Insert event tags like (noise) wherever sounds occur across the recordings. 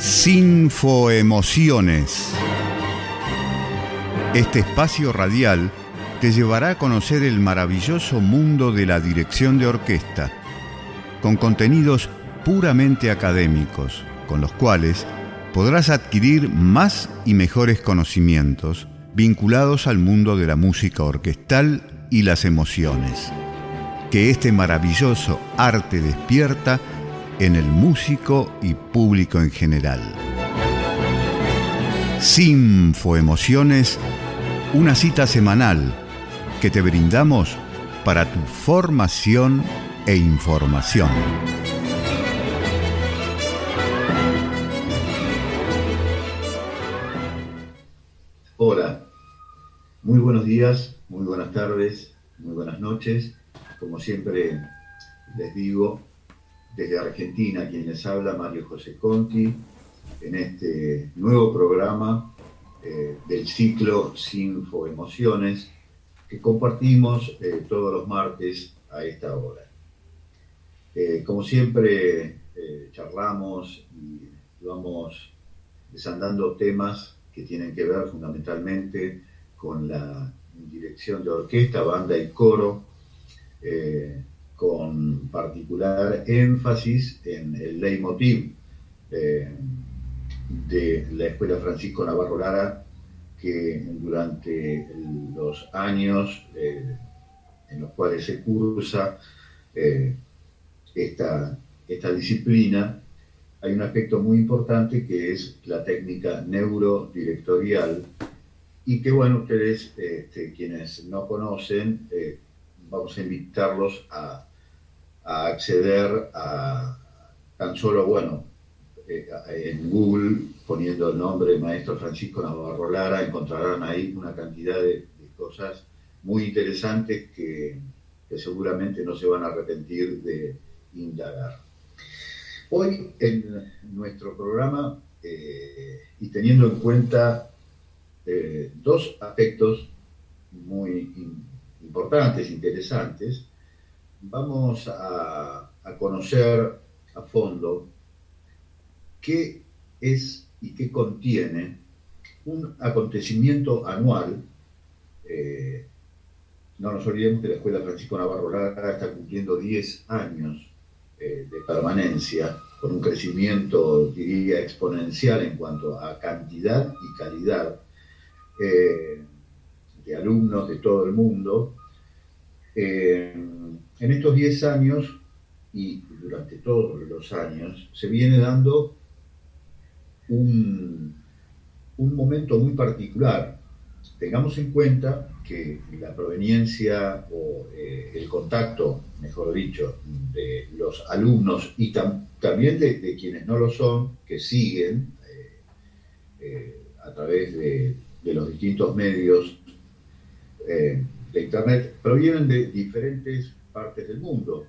Sinfoemociones. Este espacio radial te llevará a conocer el maravilloso mundo de la dirección de orquesta, con contenidos puramente académicos, con los cuales podrás adquirir más y mejores conocimientos vinculados al mundo de la música orquestal y las emociones, que este maravilloso arte despierta en el músico y público en general. Sinfoemociones, una cita semanal que te brindamos para tu formación e información. Hola, muy buenos días, muy buenas tardes, muy buenas noches. Como siempre les digo, desde Argentina, quien les habla, Mario José Conti, en este nuevo programa eh, del ciclo Sinfo Emociones que compartimos eh, todos los martes a esta hora. Eh, como siempre, charlamos y vamos desandando temas que tienen que ver fundamentalmente con la dirección de orquesta, banda y coro, con particular énfasis en el leitmotiv eh, de la Escuela Francisco Navarro Lara, que durante los años eh, en los cuales se cursa eh, esta, esta disciplina, hay un aspecto muy importante que es la técnica neurodirectorial y que, bueno, ustedes, este, quienes no conocen, vamos a invitarlos a a acceder a tan solo, bueno, eh, en Google, poniendo el nombre Maestro Francisco Navarro Lara, encontrarán ahí una cantidad de, cosas muy interesantes que, seguramente no se van a arrepentir de indagar. Hoy en nuestro programa, eh, y teniendo en cuenta eh, dos aspectos muy importantes, interesantes, vamos a, conocer a fondo qué es y qué contiene un acontecimiento anual. Eh, no nos olvidemos que la Escuela Francisco Navarro Lara está cumpliendo 10 años eh, de permanencia, con un crecimiento, diría, exponencial en cuanto a cantidad y calidad eh, de alumnos de todo el mundo en estos 10 años y durante todos los años se viene dando un, momento muy particular. Tengamos en cuenta que la proveniencia o eh, el contacto, mejor dicho, de los alumnos y también de, quienes no lo son, que siguen eh, eh, a través de, los distintos medios de Internet, provienen de diferentes partes del mundo.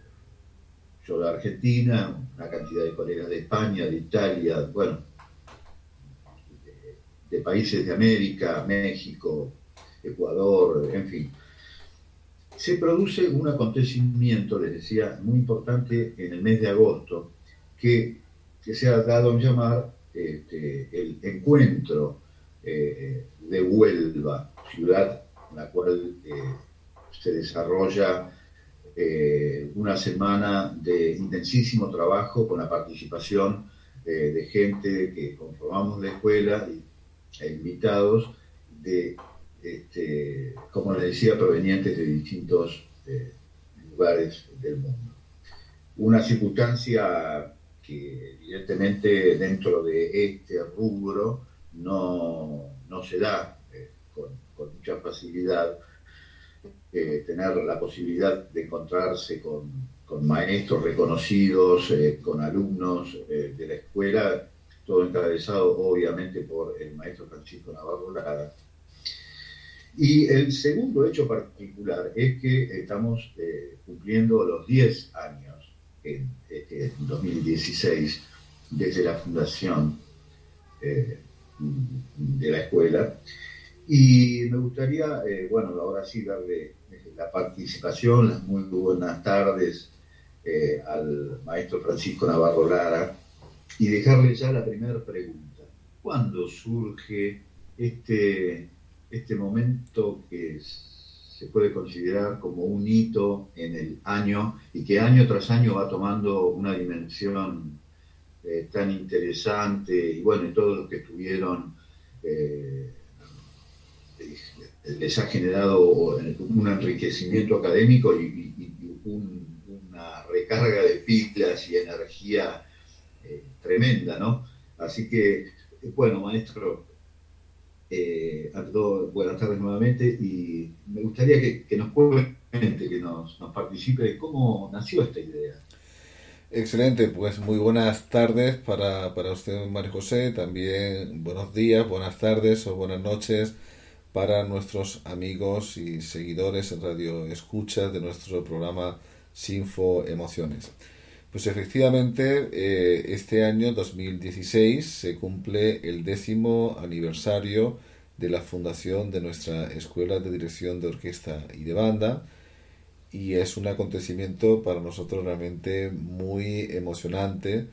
Yo de Argentina, una cantidad de colegas de España, de Italia, bueno, de, países de América, México, Ecuador, en fin. Se produce un acontecimiento, les decía, muy importante en el mes de agosto, que, se ha dado a llamar este, el encuentro eh, de Huelva, ciudad en la cual eh, se desarrolla eh, una semana de intensísimo trabajo con la participación eh, de gente que conformamos la escuela e invitados de, este, como les decía, provenientes de distintos lugares del mundo. Una circunstancia que evidentemente dentro de este rubro no, se da con, mucha facilidad eh, tener la posibilidad de encontrarse con, maestros reconocidos, eh, con alumnos eh, de la escuela, todo encabezado obviamente por el maestro Francisco Navarro Lara. Y el segundo hecho particular es que estamos cumpliendo los 10 años en, 2016 desde la fundación de la escuela. Y me gustaría, bueno, ahora sí darle la participación, las muy buenas tardes eh, al maestro Francisco Navarro Lara, y dejarle ya la primera pregunta. ¿Cuándo surge este, este momento que se puede considerar como un hito en el año y que año tras año va tomando una dimensión eh, tan interesante y bueno, y todos los que estuvieron eh, les ha generado un enriquecimiento académico y, una recarga de pilas y energía eh, tremenda, ¿no? Así que, bueno, maestro, eh, buenas tardes nuevamente y me gustaría que, nos cuente, que nos, participe de cómo nació esta idea. Excelente, pues muy buenas tardes para, para usted, María José, también buenos días, buenas tardes o buenas noches para nuestros amigos y seguidores en Radio Escucha de nuestro programa Sinfo Emociones. Pues efectivamente, eh, este año 2016 se cumple el décimo aniversario de la fundación de nuestra Escuela de Dirección de Orquesta y de Banda y es un acontecimiento para nosotros realmente muy emocionante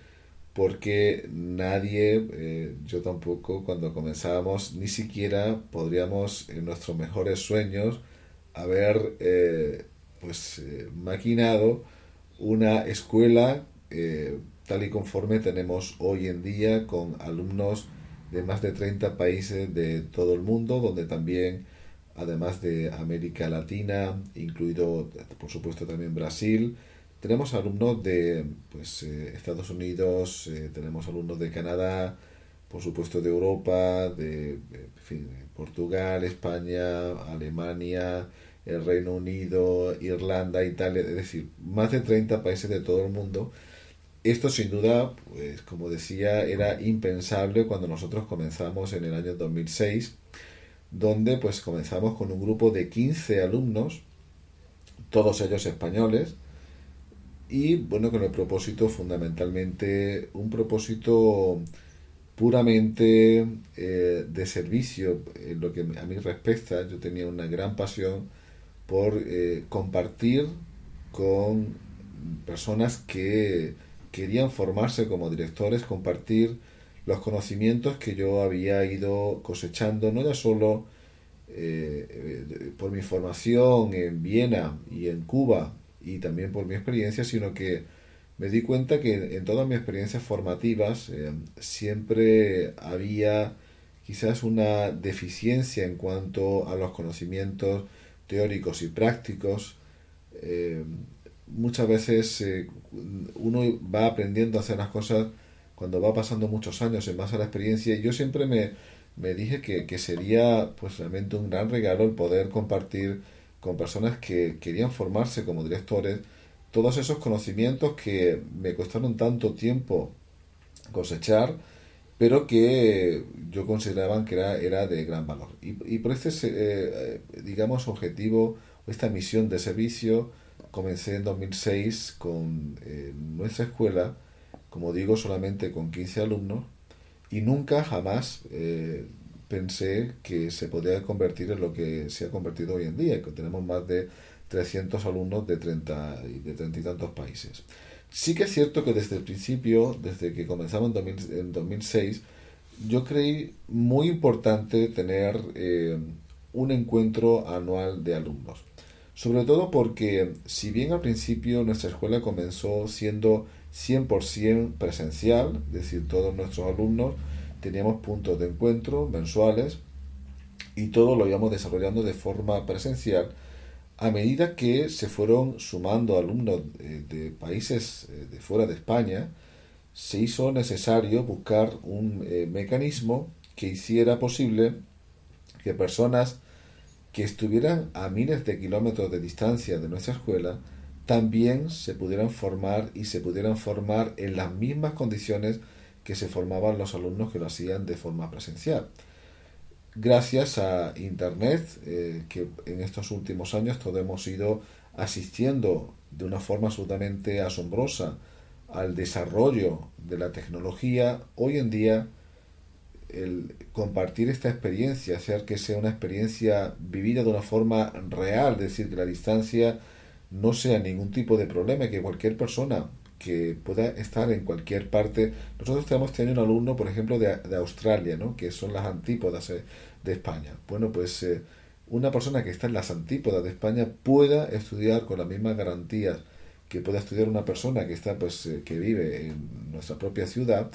porque nadie, eh, yo tampoco, cuando comenzábamos, ni siquiera podríamos en nuestros mejores sueños haber eh, pues eh, maquinado una escuela tal y conforme tenemos hoy en día con alumnos de más de 30 países de todo el mundo, donde también, además de América Latina, incluido por supuesto también Brasil, tenemos alumnos de pues, eh, Estados Unidos, eh, tenemos alumnos de Canadá, por supuesto de Europa, de, Portugal, España, Alemania, el Reino Unido, Irlanda, Italia, es decir, más de 30 países de todo el mundo. Esto sin duda, pues como decía, era impensable cuando nosotros comenzamos en el año 2006, donde pues comenzamos con un grupo de 15 alumnos, todos ellos españoles, y bueno, con el propósito fundamentalmente, un propósito puramente eh, de servicio, en lo que a mí respecta, yo tenía una gran pasión por eh, compartir con personas que querían formarse como directores, compartir los conocimientos que yo había ido cosechando, no ya solo eh, por mi formación en Viena y en Cuba, y también por mi experiencia, sino que me di cuenta que en todas mis experiencias formativas eh, siempre había quizás una deficiencia en cuanto a los conocimientos teóricos y prácticos. Eh, muchas veces eh, uno va aprendiendo a hacer las cosas cuando va pasando muchos años en base a la experiencia y yo siempre me, me dije que, que, sería pues realmente un gran regalo el poder compartir con personas que querían formarse como directores, todos esos conocimientos que me costaron tanto tiempo cosechar, pero que yo consideraba que era, era de gran valor. Y, por este, eh, digamos, objetivo, esta misión de servicio, comencé en 2006 con eh, nuestra escuela, como digo, solamente con 15 alumnos, y nunca jamás eh, pensé que se podía convertir en lo que se ha convertido hoy en día, que tenemos más de 300 alumnos de 30 y de 30 y tantos países. Sí que es cierto que desde el principio, desde que comenzamos en, 2006, yo creí muy importante tener eh, un encuentro anual de alumnos. Sobre todo porque, si bien al principio nuestra escuela comenzó siendo 100% presencial, es decir, todos nuestros alumnos teníamos puntos de encuentro mensuales y todo lo íbamos desarrollando de forma presencial a medida que se fueron sumando alumnos de, países eh, de fuera de España, se hizo necesario buscar un eh, mecanismo que hiciera posible que personas que estuvieran a miles de kilómetros de distancia de nuestra escuela también se pudieran formar y se pudieran formar en las mismas condiciones que se formaban los alumnos que lo hacían de forma presencial. Gracias a Internet, eh, que en estos últimos años todos hemos ido asistiendo de una forma absolutamente asombrosa al desarrollo de la tecnología, hoy en día el compartir esta experiencia, hacer que sea una experiencia vivida de una forma real, es decir, que la distancia no sea ningún tipo de problema, que cualquier persona que pueda estar en cualquier parte. Nosotros tenemos año un alumno, por ejemplo, de, de Australia, ¿no? que son las antípodas eh, de España. Bueno, pues eh, una persona que está en las antípodas de España pueda estudiar con las mismas garantías que pueda estudiar una persona que está pues eh, que vive en nuestra propia ciudad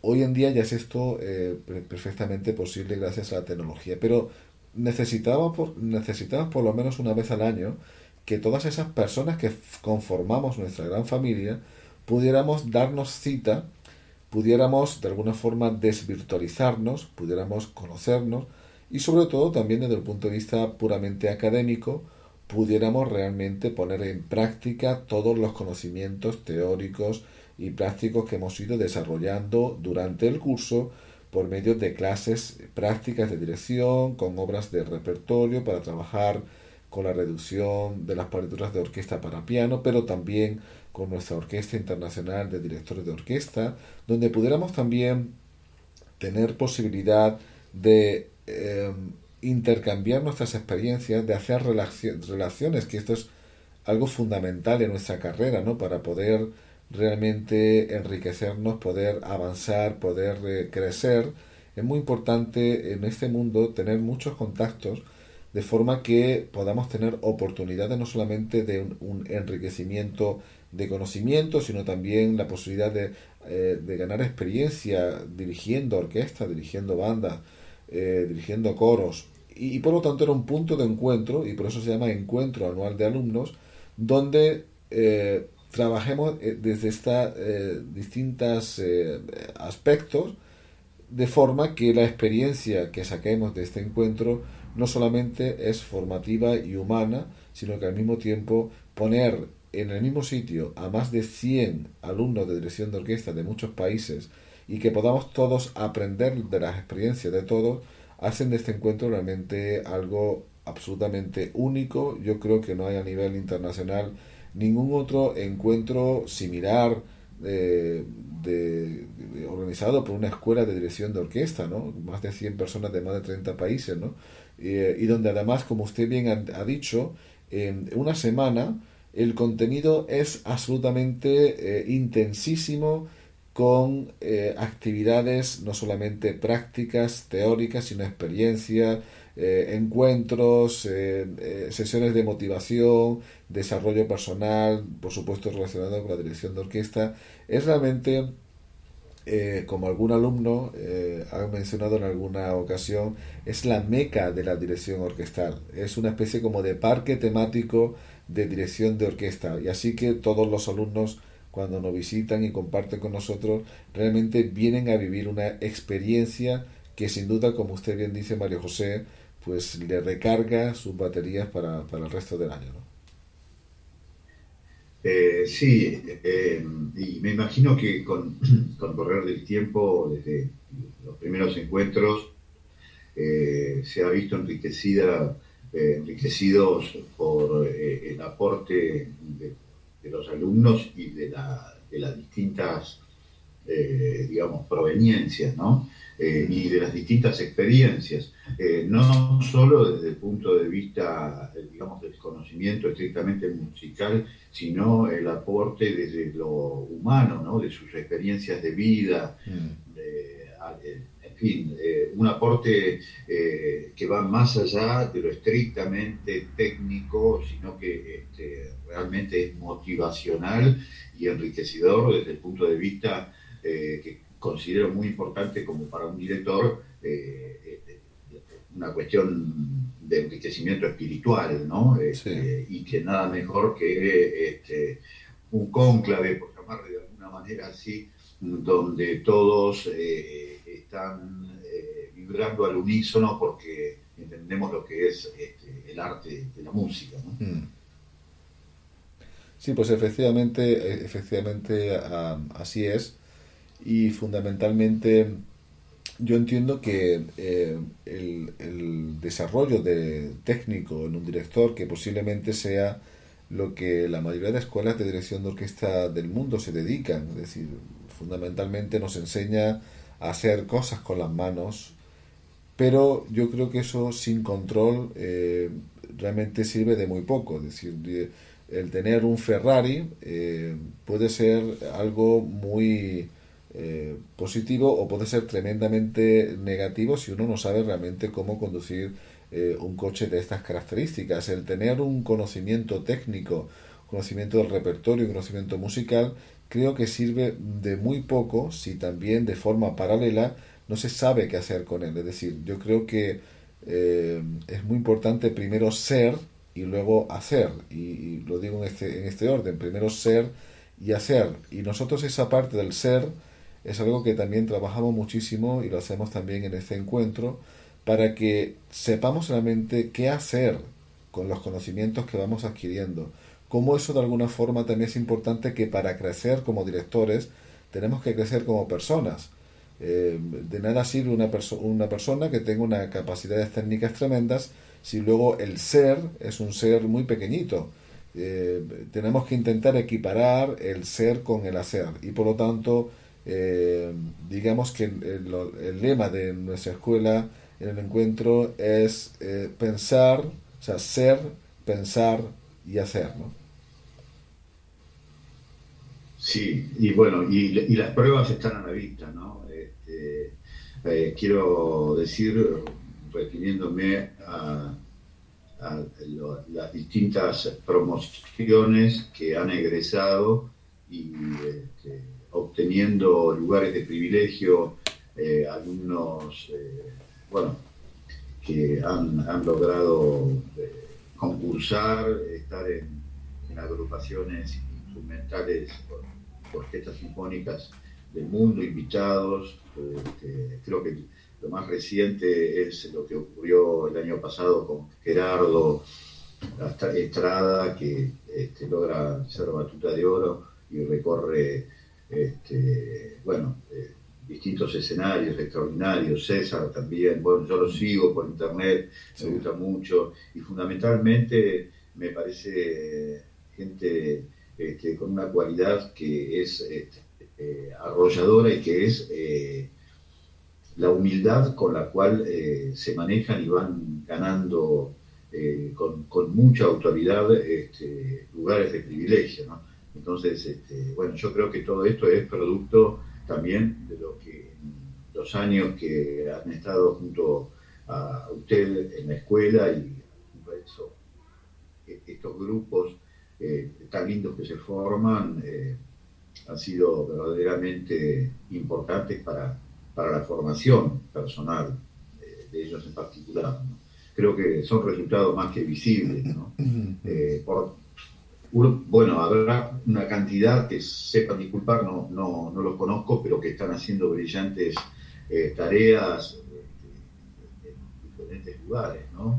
hoy en día ya es esto perfectamente posible gracias a la tecnología pero necesitamos por, necesitamos por lo menos una vez al año que todas esas personas que conformamos nuestra gran familia pudiéramos darnos cita, pudiéramos de alguna forma desvirtualizarnos, pudiéramos conocernos y sobre todo también desde el punto de vista puramente académico, pudiéramos realmente poner en práctica todos los conocimientos teóricos y prácticos que hemos ido desarrollando durante el curso por medio de clases prácticas de dirección, con obras de repertorio para trabajar con la reducción de las partituras de orquesta para piano, pero también con nuestra Orquesta Internacional de Directores de Orquesta, donde pudiéramos también tener posibilidad de em, intercambiar nuestras experiencias, de hacer relaciones, que esto es algo fundamental en nuestra carrera, ¿no? Para poder realmente enriquecernos, poder avanzar, poder eh, crecer. Es muy importante en este mundo tener muchos contactos de forma que podamos tener oportunidades no solamente de un, enriquecimiento de conocimiento, sino también la posibilidad de, eh, ganar experiencia dirigiendo orquestas, dirigiendo bandas, eh, dirigiendo coros. Y, por lo tanto era un punto de encuentro, y por eso se llama Encuentro Anual de Alumnos, donde eh, trabajemos desde estos distintos aspectos, de forma que la experiencia que saquemos de este encuentro no solamente es formativa y humana, sino que al mismo tiempo poner en el mismo sitio a más de 100 alumnos de dirección de orquesta de muchos países y que podamos todos aprender de las experiencias de todos, hacen de este encuentro realmente algo absolutamente único. Yo creo que no hay a nivel internacional ningún otro encuentro similar de, organizado por una escuela de dirección de orquesta, ¿no? Más de 100 personas de más de 30 países, ¿no? Eh, y donde además, como usted bien ha, dicho, en una semana el contenido es absolutamente eh, intensísimo con eh, actividades no solamente prácticas, teóricas, sino experiencias, encuentros, sesiones de motivación, desarrollo personal, por supuesto relacionado con la dirección de orquesta. Es realmente eh, como algún alumno eh, ha mencionado en alguna ocasión, es la meca de la dirección orquestal. Es una especie como de parque temático de dirección de orquesta. Y así que todos los alumnos, cuando nos visitan y comparten con nosotros, realmente vienen a vivir una experiencia que sin duda, como usted bien dice, Mario José, pues le recarga sus baterías para, para el resto del año. Eh, sí, eh, y me imagino que con, (clears throat) con, correr del tiempo, desde los primeros encuentros, eh, se ha visto enriquecida, enriquecidos por el aporte de, los alumnos y de, de las distintas, digamos, proveniencias, ¿no? y de las distintas experiencias, no solo desde el punto de vista, digamos, del conocimiento estrictamente musical, sino el aporte desde lo humano, ¿no? de sus experiencias de vida, mm. en fin, eh, un aporte eh, que va más allá de lo estrictamente técnico, sino que este, realmente es motivacional y enriquecedor desde el punto de vista eh, que considero muy importante como para un director, una cuestión de enriquecimiento espiritual, ¿no? Este, y que nada mejor que este, un cónclave, por llamarle de alguna manera así, donde todos eh, están eh, vibrando al unísono porque entendemos lo que es este, el arte de la música. ¿no? Mm. Sí, pues efectivamente, efectivamente así es. Y fundamentalmente yo entiendo que eh, el, desarrollo de técnico en un director, que posiblemente sea lo que la mayoría de escuelas de dirección de orquesta del mundo se dedican, es decir, fundamentalmente nos enseña a hacer cosas con las manos, pero yo creo que eso sin control eh, realmente sirve de muy poco, es decir, el tener un Ferrari eh, puede ser algo muy eh, positivo o puede ser tremendamente negativo si uno no sabe realmente cómo conducir eh, un coche de estas características. El tener un conocimiento técnico, conocimiento del repertorio y conocimiento musical, creo que sirve de muy poco si también de forma paralela no se sabe qué hacer con él. Es decir, yo creo que es muy importante primero ser y luego hacer. Y, lo digo en este, en este orden, primero ser y hacer. Y nosotros esa parte del ser es algo que también trabajamos muchísimo y lo hacemos también en este encuentro para que sepamos realmente qué hacer con los conocimientos que vamos adquiriendo. Como eso de alguna forma también es importante que para crecer como directores tenemos que crecer como personas. Eh, de nada sirve una, una persona que tenga unas capacidades técnicas tremendas si luego el ser es un ser muy pequeñito. Eh, tenemos que intentar equiparar el ser con el hacer y por lo tanto eh, digamos que el, lema de nuestra escuela en el encuentro es eh, pensar, o sea, ser, pensar y hacer, ¿no? Sí, y bueno, y, las pruebas están a la vista, ¿no? Este, quiero decir refiriéndome a, las distintas promociones que han egresado y este, obteniendo lugares de privilegio, eh, alumnos, eh, bueno, que han, logrado eh, concursar, estar en, agrupaciones instrumentales, orquestas sinfónicas del mundo, invitados, este, creo que lo más reciente es lo que ocurrió el año pasado con Gerardo Estrada, que este, logra ser batuta de oro y recorre este, bueno, eh, distintos escenarios extraordinarios. César también, bueno, yo lo sigo por internet, me gusta mucho y fundamentalmente me parece gente este, con una cualidad que es eh, arrolladora y que es eh, la humildad con la cual eh, se manejan y van ganando eh, con, mucha autoridad este, lugares de privilegio. ¿no? Entonces, este, bueno, yo creo que todo esto es producto también de lo que los años que han estado junto a usted en la escuela y eso, e, estos grupos eh, tan lindos que se forman han sido verdaderamente importantes para para la formación personal de, ellos en particular. Creo que son resultados más que visibles. Eh, bueno, habrá una cantidad que sepan disculpar, no, no, no los conozco, pero que están haciendo brillantes eh, tareas eh, en diferentes lugares, ¿no?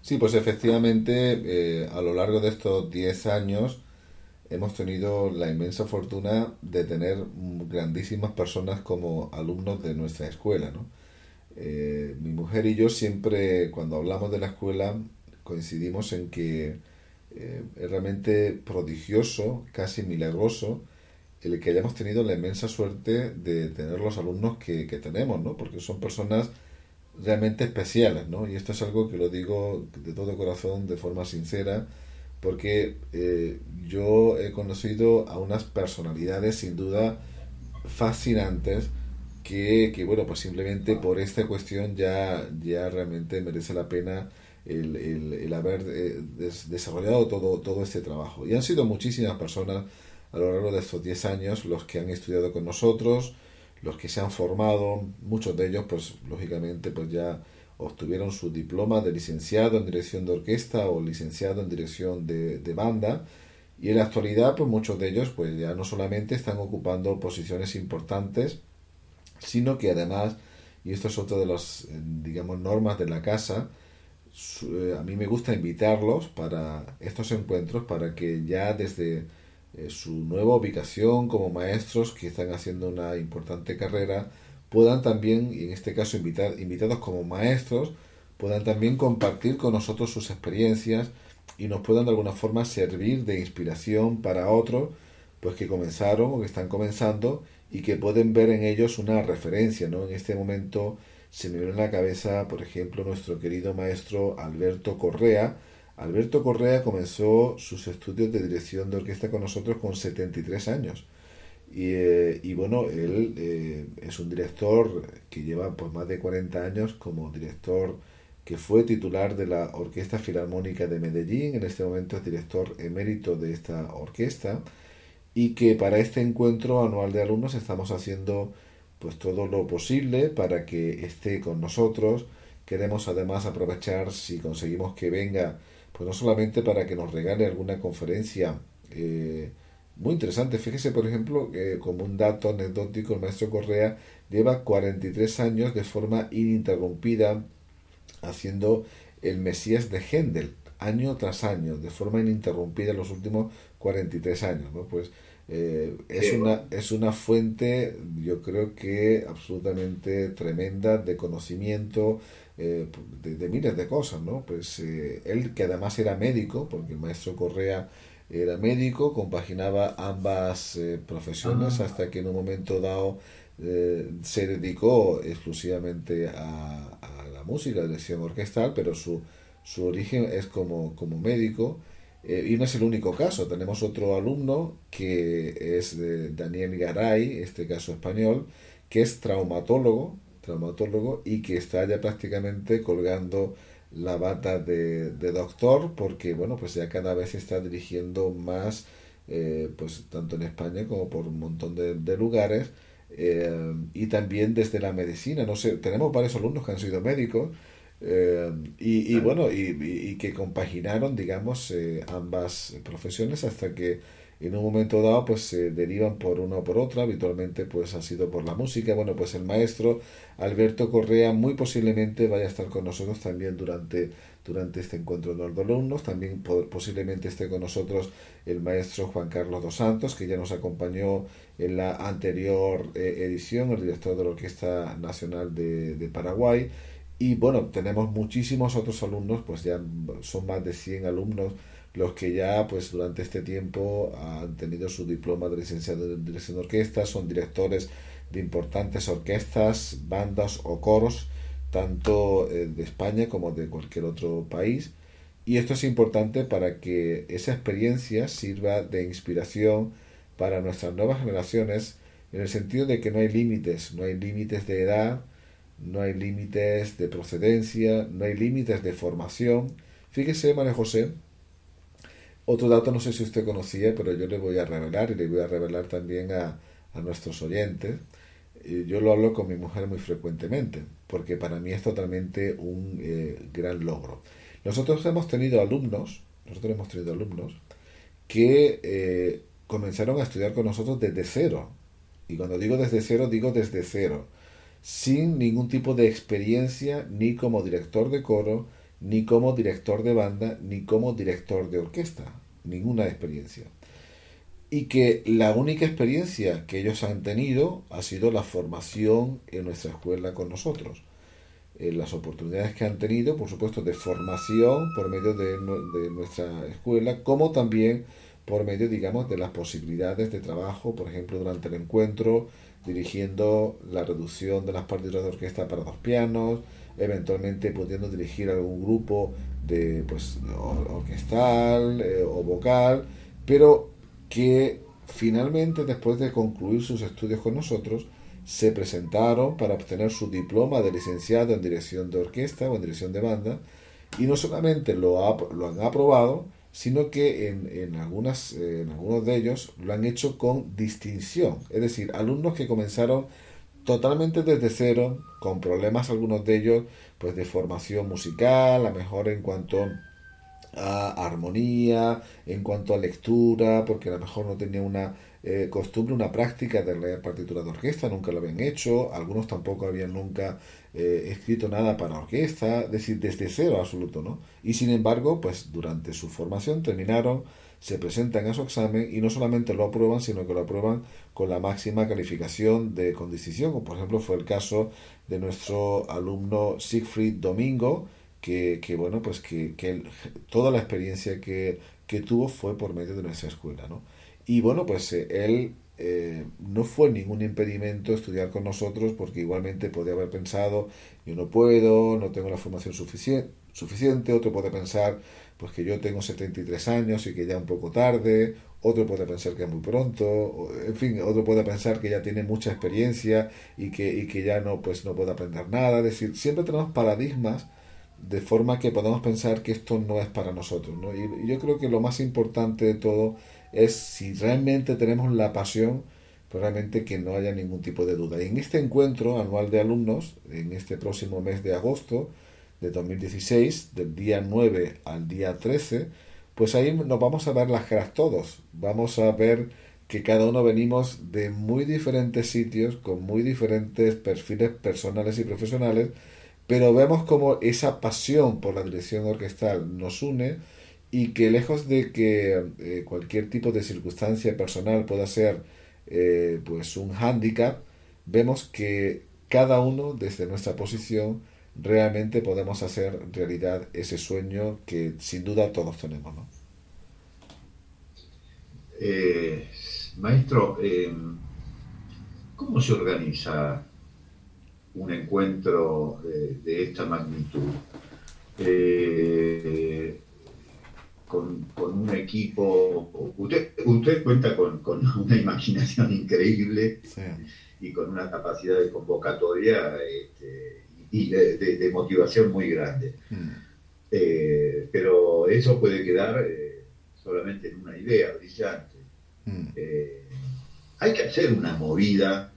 Sí, pues efectivamente, a lo largo de estos 10 años, hemos tenido la inmensa fortuna de tener grandísimas personas como alumnos de nuestra escuela. ¿no? Eh, mi mujer y yo siempre, cuando hablamos de la escuela, coincidimos en que eh, es realmente prodigioso, casi milagroso, el que hayamos tenido la inmensa suerte de tener los alumnos que, que tenemos, ¿no? porque son personas realmente especiales, ¿no? y esto es algo que lo digo de todo corazón, de forma sincera, porque eh, yo he conocido a unas personalidades sin duda fascinantes que, bueno, pues simplemente por esta cuestión ya, ya realmente merece la pena el, el, haber eh, desarrollado todo, todo este trabajo. Y han sido muchísimas personas a lo largo de estos 10 años los que han estudiado con nosotros, los que se han formado, muchos de ellos pues lógicamente pues ya obtuvieron su diploma de licenciado en dirección de orquesta o licenciado en dirección de, banda y en la actualidad pues muchos de ellos pues ya no solamente están ocupando posiciones importantes sino que además y esto es otra de las eh, digamos normas de la casa a mí me gusta invitarlos para estos encuentros para que ya desde eh, su nueva ubicación como maestros que están haciendo una importante carrera puedan también, y en este caso invitar, invitados como maestros, puedan también compartir con nosotros sus experiencias y nos puedan de alguna forma servir de inspiración para otros, pues que comenzaron o que están comenzando y que pueden ver en ellos una referencia, ¿no? En este momento se me viene a la cabeza, por ejemplo, nuestro querido maestro Alberto Correa, Alberto Correa comenzó sus estudios de dirección de orquesta con nosotros con 73 años. Y, eh, y bueno, él eh, es un director que lleva pues, más de 40 años como director que fue titular de la Orquesta Filarmónica de Medellín, en este momento es director emérito de esta orquesta, y que para este encuentro anual de alumnos estamos haciendo pues todo lo posible para que esté con nosotros. Queremos además aprovechar si conseguimos que venga, pues no solamente para que nos regale alguna conferencia eh, muy interesante. Fíjese, por ejemplo, que como un dato anecdótico, el maestro Correa lleva 43 años de forma ininterrumpida haciendo el Mesías de Händel, año tras año, de forma ininterrumpida los últimos 43 años. ¿no? Pues eh, es, una, es una fuente, yo creo que absolutamente tremenda de conocimiento eh, de, miles de cosas, ¿no? Pues eh, él, que además era médico, porque el maestro Correa era médico, compaginaba ambas profesiones ah. hasta que en un momento dado se dedicó exclusivamente a, a la música, dirección orquestal, pero su, su origen es como, como médico eh, y no es el único caso, tenemos otro alumno que es de Daniel Garay, este caso español, que es traumatólogo, traumatólogo y que está ya prácticamente colgando la bata de, doctor porque bueno pues ya cada vez está dirigiendo más eh, pues tanto en España como por un montón de, lugares eh, y también desde la medicina. No sé tenemos varios alumnos que han sido médicos eh, y, bueno, y, que compaginaron, digamos, eh, ambas profesiones hasta que en un momento dado pues se derivan por una o por otra, habitualmente pues ha sido por la música. Bueno, pues el maestro Alberto Correa muy posiblemente vaya a estar con nosotros también durante, durante este encuentro de los alumnos. También posiblemente esté con nosotros el maestro Juan Carlos dos Santos, que ya nos acompañó en la anterior eh, edición, el director de la Orquesta Nacional de, de Paraguay. Y bueno, tenemos muchísimos otros alumnos, pues ya son más de 100 alumnos los que ya pues durante este tiempo han tenido su diploma de licenciado en dirección de orquesta, son directores de importantes orquestas, bandas o coros, tanto eh, de España como de cualquier otro país. Y esto es importante para que esa experiencia sirva de inspiración para nuestras nuevas generaciones, en el sentido de que no hay límites, no hay límites de edad, no hay límites de procedencia, no hay límites de formación. Fíjese, María José, otro dato no sé si usted conocía, pero yo le voy a revelar y le voy a revelar también a, nuestros oyentes. Yo lo hablo con mi mujer muy frecuentemente, porque para mí es totalmente un eh, gran logro. Nosotros hemos tenido alumnos, nosotros hemos tenido alumnos que eh, comenzaron a estudiar con nosotros desde cero. Y cuando digo desde cero, digo desde cero sin ningún tipo de experiencia ni como director de coro, ni como director de banda, ni como director de orquesta. Ninguna experiencia. Y que la única experiencia que ellos han tenido ha sido la formación en nuestra escuela con nosotros. Eh, las oportunidades que han tenido, por supuesto, de formación por medio de, de nuestra escuela, como también por medio, digamos, de las posibilidades de trabajo, por ejemplo, durante el encuentro, dirigiendo la reducción de las partituras de orquesta para dos pianos, eventualmente pudiendo dirigir algún grupo de pues orquestal eh, o vocal, pero que finalmente después de concluir sus estudios con nosotros se presentaron para obtener su diploma de licenciado en dirección de orquesta o en dirección de banda y no solamente lo, lo han aprobado, sino que en, en, algunas, en algunos de ellos lo han hecho con distinción. Es decir, alumnos que comenzaron totalmente desde cero, con problemas algunos de ellos, pues de formación musical, a mejor en cuanto a armonía, en cuanto a lectura, porque a lo mejor no tenía una eh, costumbre, una práctica de leer partituras de orquesta, nunca lo habían hecho, algunos tampoco habían nunca eh, escrito nada para orquesta, es decir, desde cero absoluto, ¿no? Y sin embargo, pues durante su formación terminaron, se presentan a su examen y no solamente lo aprueban, sino que lo aprueban con la máxima calificación de condición, como por ejemplo fue el caso de nuestro alumno Siegfried Domingo, que, que bueno, pues que, que toda la experiencia que, que tuvo fue por medio de nuestra escuela, ¿no? Y bueno, pues eh, él eh, no fue ningún impedimento estudiar con nosotros porque igualmente podía haber pensado, yo no puedo, no tengo la formación suficiente, suficiente, otro puede pensar pues que yo tengo 73 años y que ya un poco tarde, otro puede pensar que es muy pronto, en fin, otro puede pensar que ya tiene mucha experiencia y que, y que ya no, pues no puede aprender nada. Es decir, siempre tenemos paradigmas de forma que podemos pensar que esto no es para nosotros. ¿no? Y, yo creo que lo más importante de todo es si realmente tenemos la pasión, pues realmente que no haya ningún tipo de duda. Y en este encuentro anual de alumnos, en este próximo mes de agosto de 2016, del día 9 al día 13, pues ahí nos vamos a ver las caras todos. Vamos a ver que cada uno venimos de muy diferentes sitios, con muy diferentes perfiles personales y profesionales, pero vemos como esa pasión por la dirección orquestal nos une y que lejos de que eh, cualquier tipo de circunstancia personal pueda ser eh, pues un hándicap, vemos que cada uno desde nuestra posición realmente podemos hacer realidad ese sueño que sin duda todos tenemos. ¿no? Eh, maestro, eh, ¿cómo se organiza un encuentro de, esta magnitud? Con, un equipo, usted, usted cuenta con, una (laughs) imaginación increíble y con una capacidad de convocatoria este, y de, motivación muy grande. Mm. Eh, pero eso puede quedar eh, solamente en una idea brillante. Mm. Eh, hay que hacer una movida,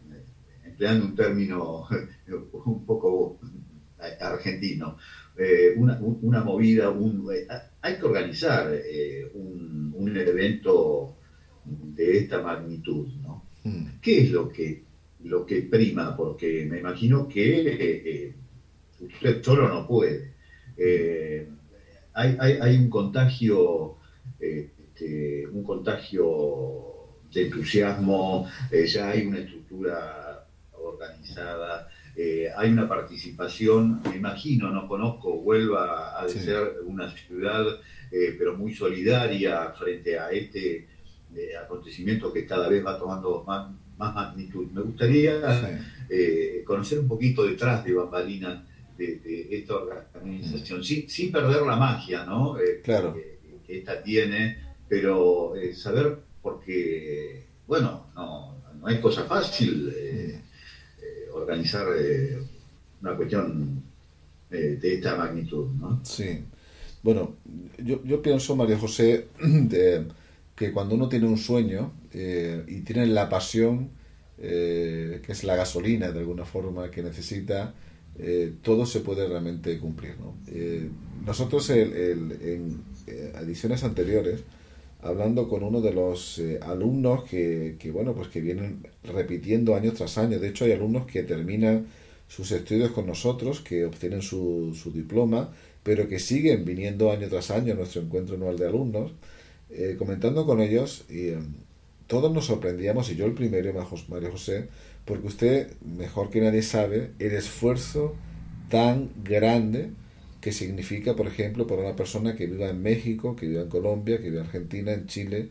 empleando un término (laughs) un poco argentino, una, movida, un, hay que organizar un, un, evento de esta magnitud. ¿no? Mm. ¿Qué es lo que, lo que prima? Porque me imagino que usted solo no puede. Eh, hay, un contagio, este, un contagio de entusiasmo, eh, ya hay una estructura organizada, eh, hay una participación, me imagino, no conozco, vuelva a ser una ciudad, pero muy solidaria frente a este acontecimiento que cada vez va tomando más, magnitud. Me gustaría conocer un poquito detrás de bambalinas de, esta organización, sin, perder la magia ¿no? Eh, claro. que, esta tiene, pero eh, saber, porque, bueno, no, no es cosa fácil eh, organizar una cuestión de esta magnitud. ¿no? Sí. Bueno, yo, yo pienso, María José, (clears throat) que cuando uno tiene un sueño y tiene la pasión, que es la gasolina de alguna forma que necesita, eh, todo se puede realmente cumplir. ¿no? Eh, nosotros en eh, ediciones anteriores, hablando con uno de los alumnos que, bueno, pues que vienen repitiendo año tras año, de hecho hay alumnos que terminan sus estudios con nosotros, que obtienen su, su diploma, pero que siguen viniendo año tras año a nuestro encuentro anual de alumnos, comentando con ellos, y todos nos sorprendíamos, y yo el primero, María José, porque usted, mejor que nadie sabe, el esfuerzo tan grande que significa, por ejemplo, para una persona que viva en México, que viva en Colombia, que viva en Argentina, en Chile,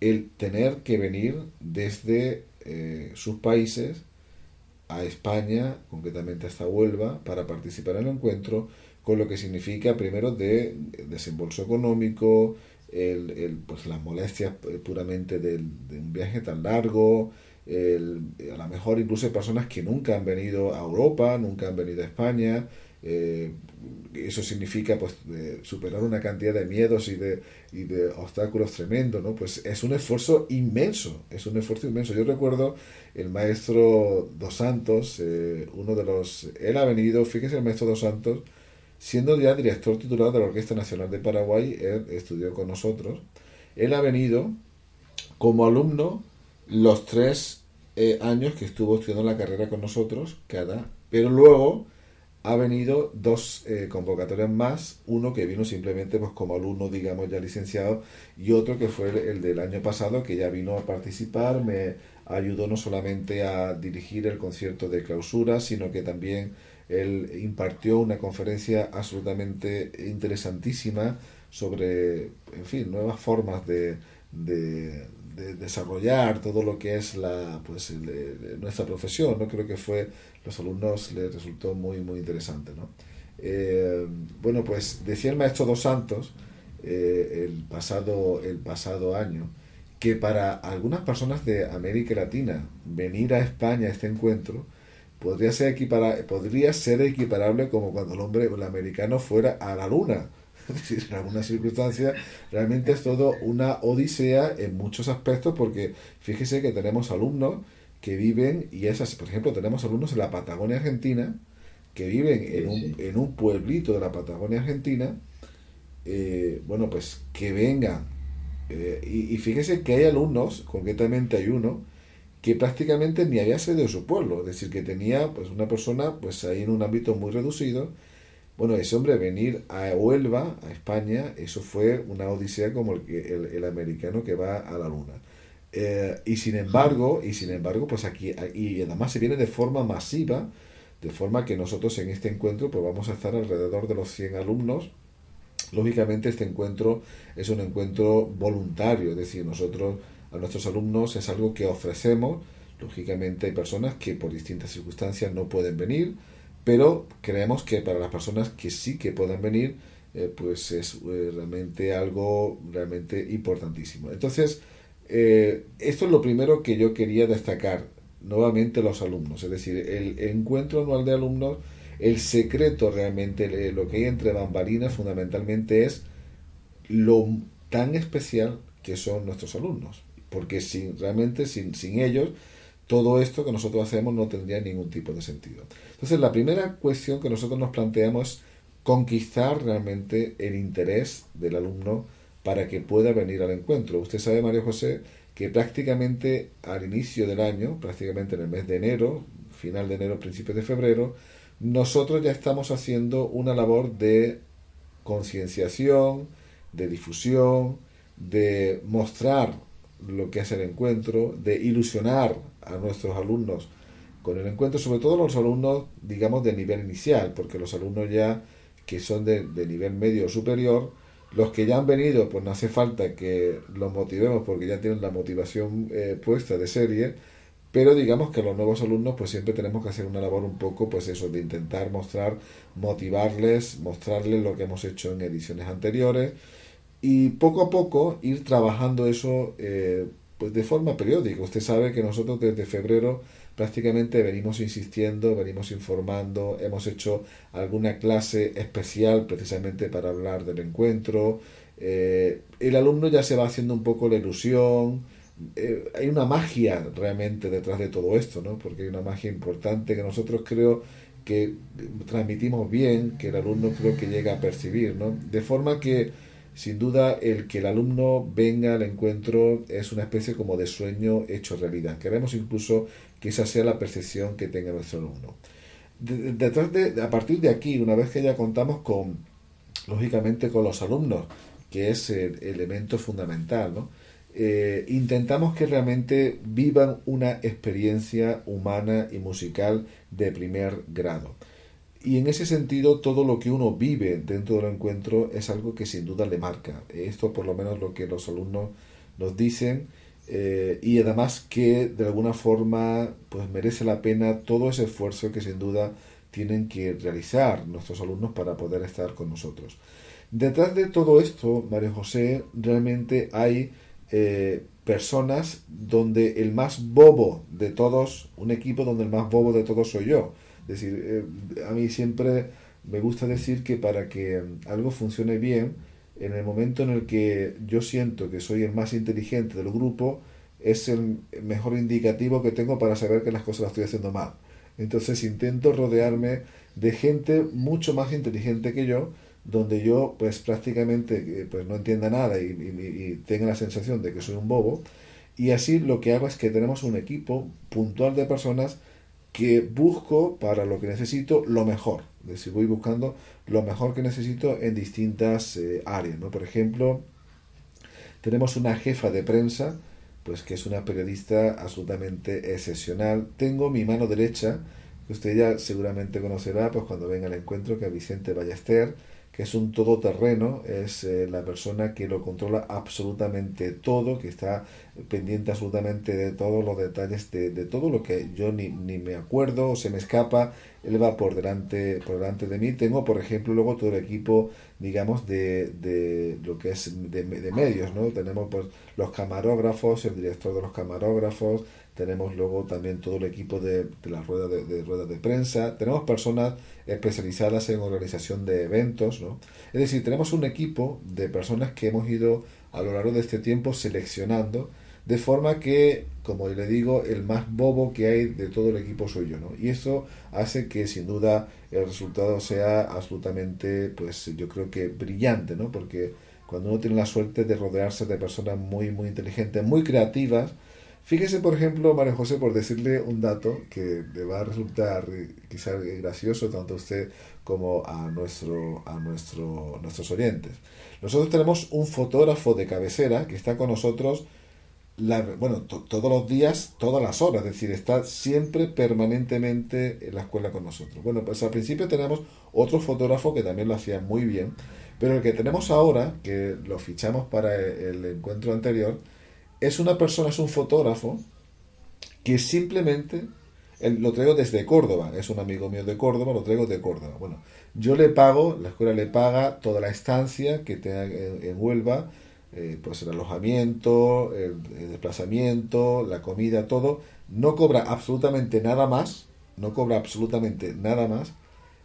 el tener que venir desde eh, sus países a España, concretamente hasta Huelva, para participar en el encuentro, con lo que significa primero de desembolso económico, el, pues las molestias puramente de un viaje tan largo, a lo mejor incluso personas que nunca han venido a Europa, nunca han venido a España. Eh, eso significa pues superar una cantidad de miedos y de, y de obstáculos tremendos, ¿no? Pues es un esfuerzo inmenso, es un esfuerzo inmenso. Yo recuerdo el maestro Dos Santos, eh, uno de los... Él ha venido, fíjese el maestro Dos Santos, siendo ya director titular de la Orquesta Nacional de Paraguay, él estudió con nosotros. Él ha venido como alumno los tres eh, años que estuvo estudiando la carrera con nosotros, cada, pero luego ha venido dos eh, convocatorias más, uno que vino simplemente pues como alumno, digamos, ya licenciado, y otro que fue el, del año pasado, que ya vino a participar, me ayudó no solamente a dirigir el concierto de clausura, sino que también él impartió una conferencia absolutamente interesantísima sobre, en fin, nuevas formas de, desarrollar todo lo que es la pues nuestra profesión no creo que fue los alumnos les resultó muy muy interesante no Eh, bueno, pues decía el maestro Dos Santos eh, el, pasado, el pasado año que para algunas personas de América Latina venir a España a este encuentro podría ser, podría ser equiparable como cuando el hombre, el americano, fuera a la luna. (laughs) en algunas circunstancias realmente es todo una odisea en muchos aspectos porque fíjese que tenemos alumnos que viven, y esas, por ejemplo, tenemos alumnos en la Patagonia Argentina, que viven en un, en un pueblito de la Patagonia Argentina, eh, bueno, pues que vengan. Eh, y, y, fíjese que hay alumnos, concretamente hay uno, que prácticamente ni había salido de su pueblo, es decir, que tenía pues una persona pues ahí en un ámbito muy reducido. Bueno, ese hombre venir a Huelva, a España, eso fue una odisea como el, el, el americano que va a la luna. Eh, y sin embargo, y sin embargo, pues aquí, y además se viene de forma masiva, de forma que nosotros en este encuentro pues vamos a estar alrededor de los 100 alumnos. Lógicamente este encuentro es un encuentro voluntario, es decir, nosotros a nuestros alumnos es algo que ofrecemos. Lógicamente hay personas que por distintas circunstancias no pueden venir, pero creemos que para las personas que sí que puedan venir, eh, pues es eh, realmente algo realmente importantísimo. Entonces, eh, esto es lo primero que yo quería destacar, nuevamente los alumnos, es decir, el encuentro anual de alumnos, el secreto realmente, lo que hay entre bambalinas fundamentalmente es lo tan especial que son nuestros alumnos, porque sin, realmente sin, sin ellos todo esto que nosotros hacemos no tendría ningún tipo de sentido. Entonces, la primera cuestión que nosotros nos planteamos es conquistar realmente el interés del alumno para que pueda venir al encuentro. Usted sabe, María José, que prácticamente al inicio del año, prácticamente en el mes de enero, final de enero, principios de febrero, nosotros ya estamos haciendo una labor de concienciación, de difusión, de mostrar lo que es el encuentro, de ilusionar a nuestros alumnos con el encuentro, sobre todo los alumnos, digamos, de nivel inicial, porque los alumnos ya que son de, nivel medio o superior, los que ya han venido, pues no hace falta que los motivemos porque ya tienen la motivación eh, puesta de serie, pero digamos que los nuevos alumnos pues siempre tenemos que hacer una labor un poco pues eso, de intentar mostrar, motivarles, mostrarles lo que hemos hecho en ediciones anteriores y poco a poco ir trabajando eso eh, pues de forma periódica. Usted sabe que nosotros desde febrero prácticamente venimos insistiendo, venimos informando, hemos hecho alguna clase especial precisamente para hablar del encuentro. Eh, el alumno ya se va haciendo un poco la ilusión. Eh, hay una magia realmente detrás de todo esto, ¿no? Porque hay una magia importante que nosotros creo que transmitimos bien, que el alumno creo que llega a percibir, ¿no? De forma que sin duda, el que el alumno venga al encuentro es una especie como de sueño hecho realidad. Queremos incluso que esa sea la percepción que tenga nuestro alumno. detrás de, a partir de aquí, una vez que ya contamos con, lógicamente, con los alumnos, que es el elemento fundamental. Eh, intentamos que realmente vivan una experiencia humana y musical de primer grado. Y en ese sentido, todo lo que uno vive dentro del encuentro es algo que sin duda le marca. Esto por lo menos lo que los alumnos nos dicen eh, y además que de alguna forma pues merece la pena todo ese esfuerzo que sin duda tienen que realizar nuestros alumnos para poder estar con nosotros. Detrás de todo esto, María José, realmente hay eh, personas donde el más bobo de todos, un equipo donde el más bobo de todos soy yo es decir, eh, a mí siempre me gusta decir que para que algo funcione bien, en el momento en el que yo siento que soy el más inteligente del grupo, es el mejor indicativo que tengo para saber que las cosas las estoy haciendo mal. Entonces intento rodearme de gente mucho más inteligente que yo, donde yo pues prácticamente eh, pues no entienda nada y, y tenga la sensación de que soy un bobo. Y así lo que hago es que tenemos un equipo puntual de personas que busco para lo que necesito lo mejor. Es decir, voy buscando lo mejor que necesito en distintas eh, áreas. ¿no? Por ejemplo, tenemos una jefa de prensa, pues que es una periodista absolutamente excepcional. Tengo mi mano derecha, que usted ya seguramente conocerá, pues cuando venga al encuentro, que es Vicente Ballester, que es un todoterreno, es eh, la persona que lo controla absolutamente todo, que está pendiente absolutamente de todos los detalles, de, todo lo que yo ni, ni, me acuerdo o se me escapa, él va por delante, por delante de mí. Tengo, por ejemplo, luego todo el equipo, digamos, de, de lo que es de, medios, ¿no? Tenemos pues los camarógrafos, el director de los camarógrafos, tenemos luego también todo el equipo de, de la rueda de, de ruedas de prensa, tenemos personas especializadas en organización de eventos, ¿no? Es decir, tenemos un equipo de personas que hemos ido a lo largo de este tiempo seleccionando de forma que, como le digo, el más bobo que hay de todo el equipo soy yo, ¿no? Y eso hace que sin duda el resultado sea absolutamente, pues yo creo que brillante, ¿no? Porque cuando uno tiene la suerte de rodearse de personas muy, muy inteligentes, muy creativas, Fíjese, por ejemplo, María José, por decirle un dato que le va a resultar quizás gracioso tanto a usted como a, nuestro, a nuestro, nuestros oyentes. Nosotros tenemos un fotógrafo de cabecera que está con nosotros bueno, todos los días, todas las horas, es decir, está siempre permanentemente en la escuela con nosotros. Bueno, pues al principio tenemos otro fotógrafo que también lo hacía muy bien, pero el que tenemos ahora, que lo fichamos para el encuentro anterior, es una persona, es un fotógrafo que simplemente lo traigo desde Córdoba, es un amigo mío de Córdoba, lo traigo de Córdoba. Bueno, yo le pago, la escuela le paga toda la estancia que tenga en Huelva, eh, pues el alojamiento, el, desplazamiento, la comida, todo, no cobra absolutamente nada más, no cobra absolutamente nada más,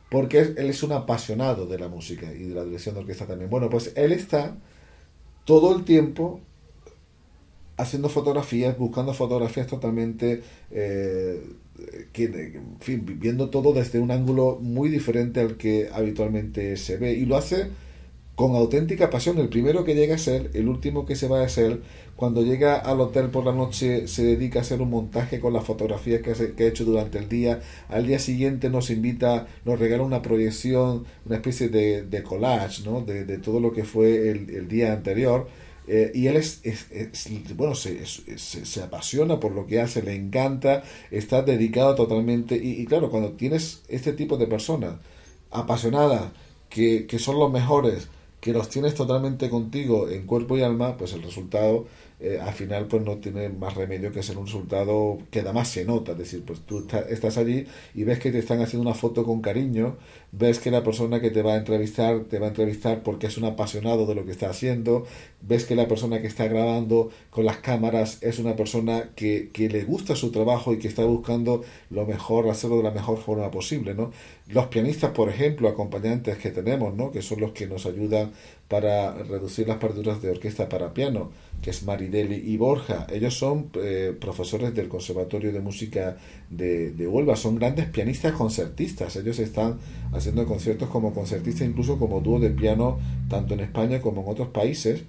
porque él es un apasionado de la música y de la dirección de orquesta también. Bueno, pues él está todo el tiempo haciendo fotografías, buscando fotografías totalmente, eh, que, en fin, viendo todo desde un ángulo muy diferente al que habitualmente se ve. Y lo hace con auténtica pasión. El primero que llega a ser, el último que se va a ser, cuando llega al hotel por la noche se dedica a hacer un montaje con las fotografías que, ha hecho durante el día. Al día siguiente nos invita, nos regala una proyección, una especie de, collage, ¿no? De, todo lo que fue el, día anterior. Eh, y él es, bueno, se, se, apasiona por lo que hace, le encanta, está dedicado totalmente. Y, y claro, cuando tienes este tipo de personas apasionadas, que, que son los mejores, que los tienes totalmente contigo en cuerpo y alma, pues el resultado eh, al final pues no tiene más remedio que ser un resultado que además se nota, es decir, pues tú estás allí y ves que te están haciendo una foto con cariño, ves que la persona que te va a entrevistar te va a entrevistar porque es un apasionado de lo que está haciendo, ves que la persona que está grabando con las cámaras es una persona que, que le gusta su trabajo y que está buscando lo mejor, hacerlo de la mejor forma posible, ¿no? Los pianistas, por ejemplo, acompañantes que tenemos, ¿no? Que son los que nos ayudan para reducir las partituras de orquesta para piano, que es Marideli y Borja. Ellos son eh, profesores del Conservatorio de Música de, de, Huelva, son grandes pianistas concertistas. Ellos están conciertos como concertistas, incluso como dúo de piano, tanto en España como en otros países.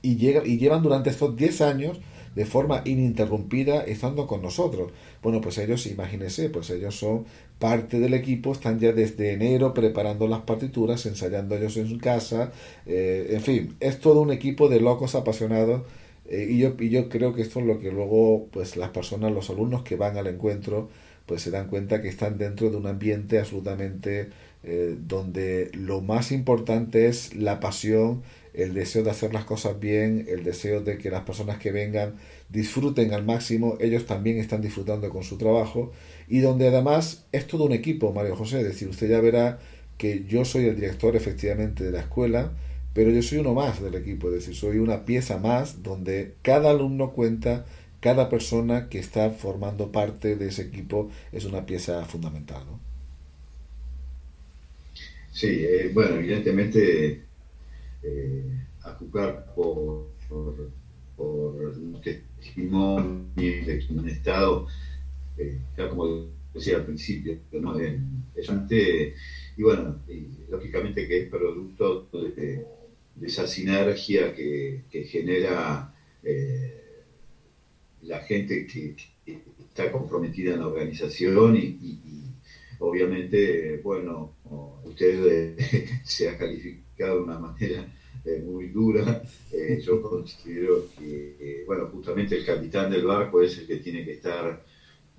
Y, llega, y llevan durante estos 10 años de forma ininterrumpida estando con nosotros. Bueno, pues ellos, imagínense, pues ellos son parte del equipo, están ya desde enero preparando las partituras, ensayando ellos en su casa, eh, en fin, es todo un equipo de locos apasionados eh, y, yo, y yo creo que esto es lo que luego pues las personas, los alumnos que van al encuentro, pues se dan cuenta que están dentro de un ambiente absolutamente eh, donde lo más importante es la pasión, el deseo de hacer las cosas bien, el deseo de que las personas que vengan disfruten al máximo, ellos también están disfrutando con su trabajo y donde además es todo un equipo, Mario José, es decir, usted ya verá que yo soy el director efectivamente de la escuela, pero yo soy uno más del equipo, es decir, soy una pieza más donde cada alumno cuenta, cada persona que está formando parte de ese equipo es una pieza fundamental. ¿no? Sí, eh, bueno, evidentemente eh, a juzgar por, por, por testimonio de un Estado, eh, como decía al principio, ¿no? es y bueno, lógicamente que es producto de, esa sinergia que, genera eh, la gente que, está comprometida en la organización y, obviamente, bueno, usted (laughs) se ha calificado de una manera eh, muy dura. Eh, yo considero que, eh, bueno, justamente el capitán del barco es el que tiene que estar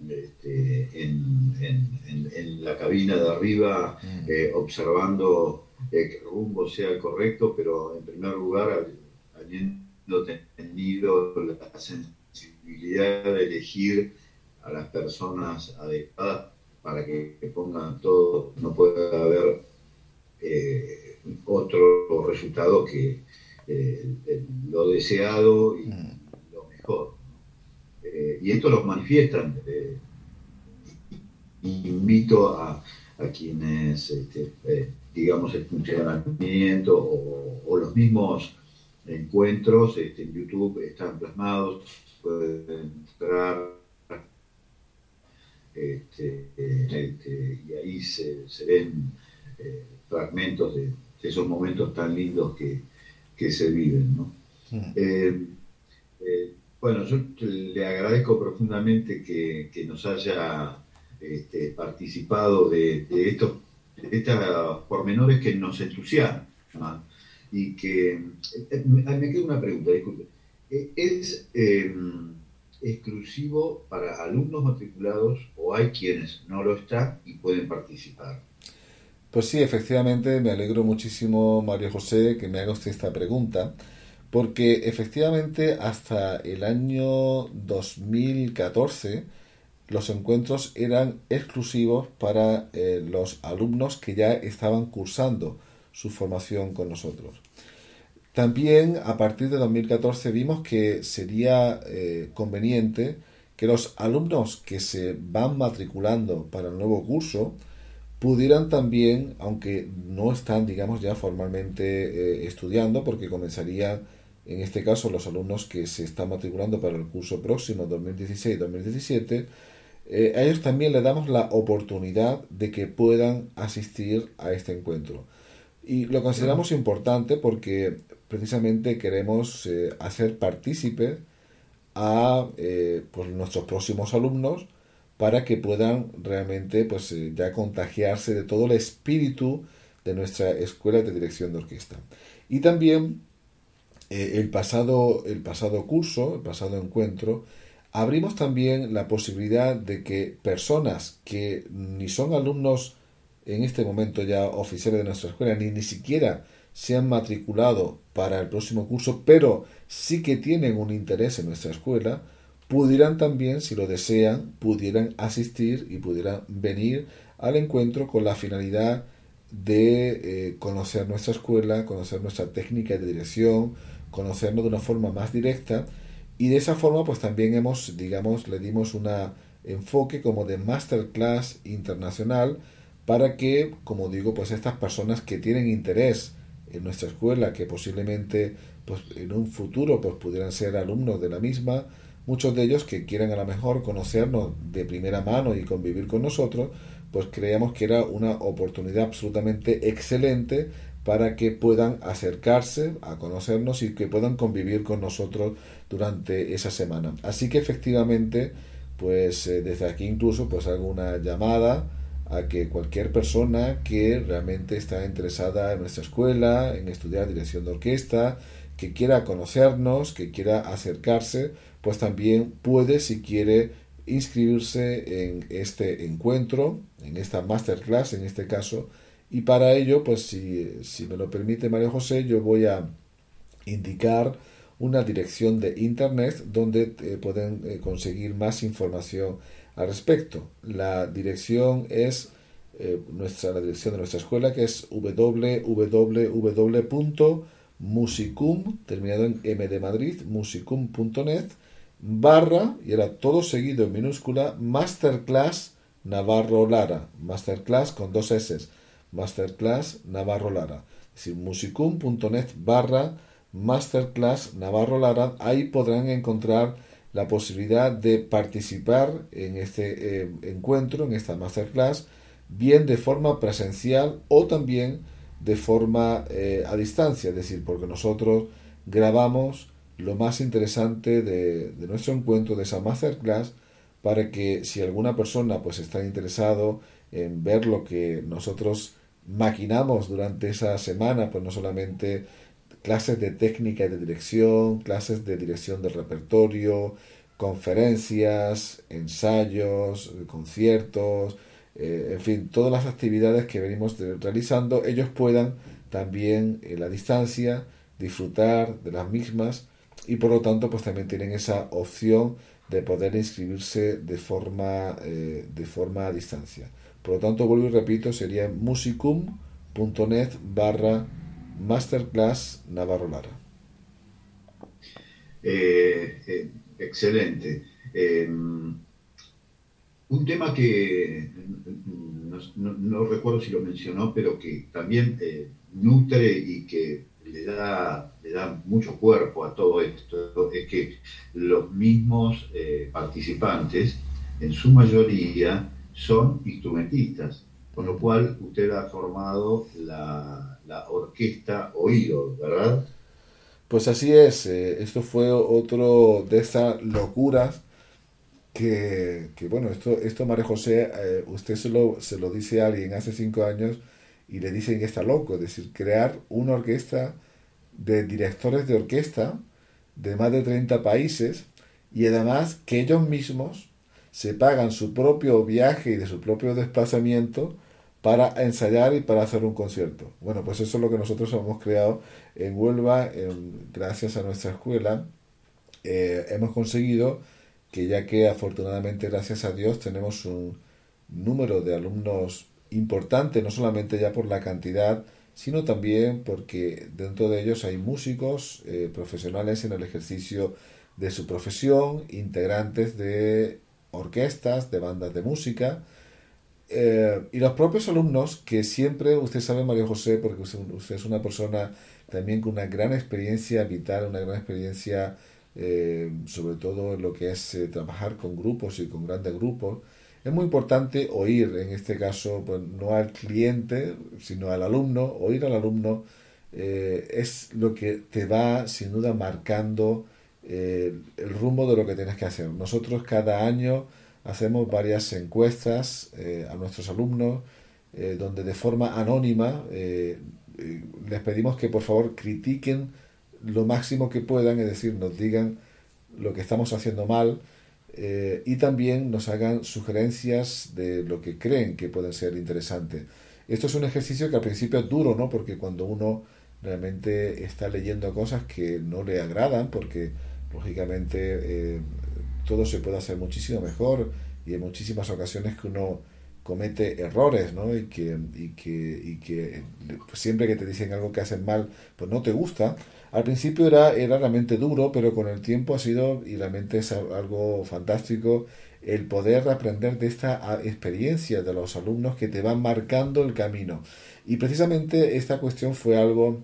este, en, la cabina de arriba mm. observando que el rumbo sea el correcto, pero en primer lugar, habiendo tenido la de elegir a las personas adecuadas para que pongan todo, no puede haber eh, otro resultado que eh, lo deseado y mm. lo mejor. Eh, y esto lo manifiestan. invito a, quienes, este, digamos, el funcionamiento o, los mismos encuentros este, en YouTube están plasmados, pueden entrar este, este, y ahí se, ven eh, fragmentos de, esos momentos tan lindos que, se viven. Mm. Eh, eh, bueno, yo le agradezco profundamente que, nos haya este, participado de, estos, pormenores que nos entusiasman y que me queda una pregunta, disculpe. ¿Es exclusivo para alumnos matriculados o hay quienes no lo están y pueden participar? Pues sí, efectivamente, me alegro muchísimo, Mario José, que me haga usted esta pregunta, porque efectivamente hasta el año 2014 los encuentros eran exclusivos para eh, los alumnos que ya estaban cursando su formación con nosotros. También a partir de 2014 vimos que sería eh, conveniente que los alumnos que se van matriculando para el nuevo curso pudieran también, aunque no están, digamos, ya formalmente eh, estudiando, porque comenzarían, en este caso, los alumnos que se están matriculando para el curso próximo 2016-2017, eh, a ellos también le damos la oportunidad de que puedan asistir a este encuentro. Y lo consideramos importante porque precisamente queremos eh, hacer partícipe a eh, pues, nuestros próximos alumnos para que puedan realmente pues eh, ya contagiarse de todo el espíritu de nuestra escuela de dirección de orquesta. Y también el, pasado, el pasado curso, el pasado encuentro, abrimos también la posibilidad de que personas que ni son alumnos en este momento ya oficiales de nuestra escuela, ni ni siquiera se han matriculado para el próximo curso, pero sí que tienen un interés en nuestra escuela, pudieran también, si lo desean, pudieran asistir y pudieran venir al encuentro con la finalidad de eh, conocer nuestra escuela, conocer nuestra técnica de dirección, conocernos de una forma más directa. Y de esa forma pues también hemos, digamos, le dimos un enfoque como de masterclass internacional para que, como digo, pues estas personas que tienen interés en nuestra escuela que posiblemente pues, en un futuro pues, pudieran ser alumnos de la misma, muchos de ellos que quieran a lo mejor conocernos de primera mano y convivir con nosotros, pues creíamos que era una oportunidad absolutamente excelente para que puedan acercarse a conocernos y que puedan convivir con nosotros durante esa semana. Así que efectivamente, pues eh, desde aquí incluso pues hago una llamada a que cualquier persona que realmente está interesada en nuestra escuela, en estudiar dirección de orquesta, que quiera conocernos, que quiera acercarse, pues también puede, si quiere, inscribirse en este encuentro, en esta masterclass en este caso, y para ello, pues si, si me lo permite María José, yo voy a indicar una dirección de internet donde eh, pueden eh, conseguir más información al respecto. La dirección es eh, nuestra, la dirección de nuestra escuela, que es www.musicum, terminado en M de Madrid, musicum.net, barra, y era todo seguido en minúscula, Masterclass Navarro Lara, Masterclass con dos S, Masterclass Navarro Lara. Es decir, musicum.net barra Masterclass Navarro Lara, ahí podrán encontrar la posibilidad de participar en este eh, encuentro, en esta masterclass, bien de forma presencial o también de forma eh, a distancia, es decir, porque nosotros grabamos lo más interesante de, nuestro encuentro, de esa masterclass, para que si alguna persona pues está interesado en ver lo que nosotros maquinamos durante esa semana, pues no solamente clases de técnica y de dirección, clases de dirección del repertorio, conferencias, ensayos, conciertos, eh, en fin, todas las actividades que venimos realizando, ellos puedan también en la distancia disfrutar de las mismas y por lo tanto pues también tienen esa opción de poder inscribirse de forma, eh, de forma a distancia. Por lo tanto, vuelvo y repito, sería musicum.net barra masterclass Navarro Lara. Eh, eh, excelente. Em, un tema que no, recuerdo si lo mencionó, pero que también nutre y que le da, le da mucho cuerpo a todo esto, es que los mismos participantes, en su mayoría, son instrumentistas, con lo cual usted ha formado la, orquesta Oído, ¿verdad? Pues así es, eh, esto fue otro de esas locuras que, bueno, esto, esto María José, eh, usted se lo, se lo dice a alguien hace cinco años y le dicen que está loco, es decir, crear una orquesta de directores de orquesta de más de 30 países y además que ellos mismos se pagan su propio viaje y de su propio desplazamiento para ensayar y para hacer un concierto. Bueno, pues eso es lo que nosotros hemos creado en Huelva, gracias a nuestra escuela. Eh, hemos conseguido que ya que afortunadamente, gracias a Dios, tenemos un número de alumnos importante, no solamente ya por la cantidad, sino también porque dentro de ellos hay músicos eh, profesionales en el ejercicio de su profesión, integrantes de orquestas, de bandas de música, eh, y los propios alumnos que siempre, usted sabe María José, porque usted, es una persona también con una gran experiencia vital, una gran experiencia eh, sobre todo en lo que es eh, trabajar con grupos y con grandes grupos, es muy importante oír, en este caso, pues, no al cliente, sino al alumno, oír al alumno es lo que te va sin duda marcando el rumbo de lo que tienes que hacer. Nosotros cada año hacemos varias encuestas eh, a nuestros alumnos eh, donde de forma anónima les pedimos que por favor critiquen lo máximo que puedan, es decir, nos digan lo que estamos haciendo mal y también nos hagan sugerencias de lo que creen que pueden ser interesantes. Esto es un ejercicio que al principio es duro, ¿no? Porque cuando uno realmente está leyendo cosas que no le agradan, porque lógicamente eh, todo se puede hacer muchísimo mejor y en muchísimas ocasiones que uno comete errores, ¿no? Y que, y que, y que pues siempre que te dicen algo que hacen mal, pues no te gusta. Al principio era, era realmente duro, pero con el tiempo ha sido, y realmente es algo fantástico, el poder aprender de esta experiencia de los alumnos que te van marcando el camino. Y precisamente esta cuestión fue algo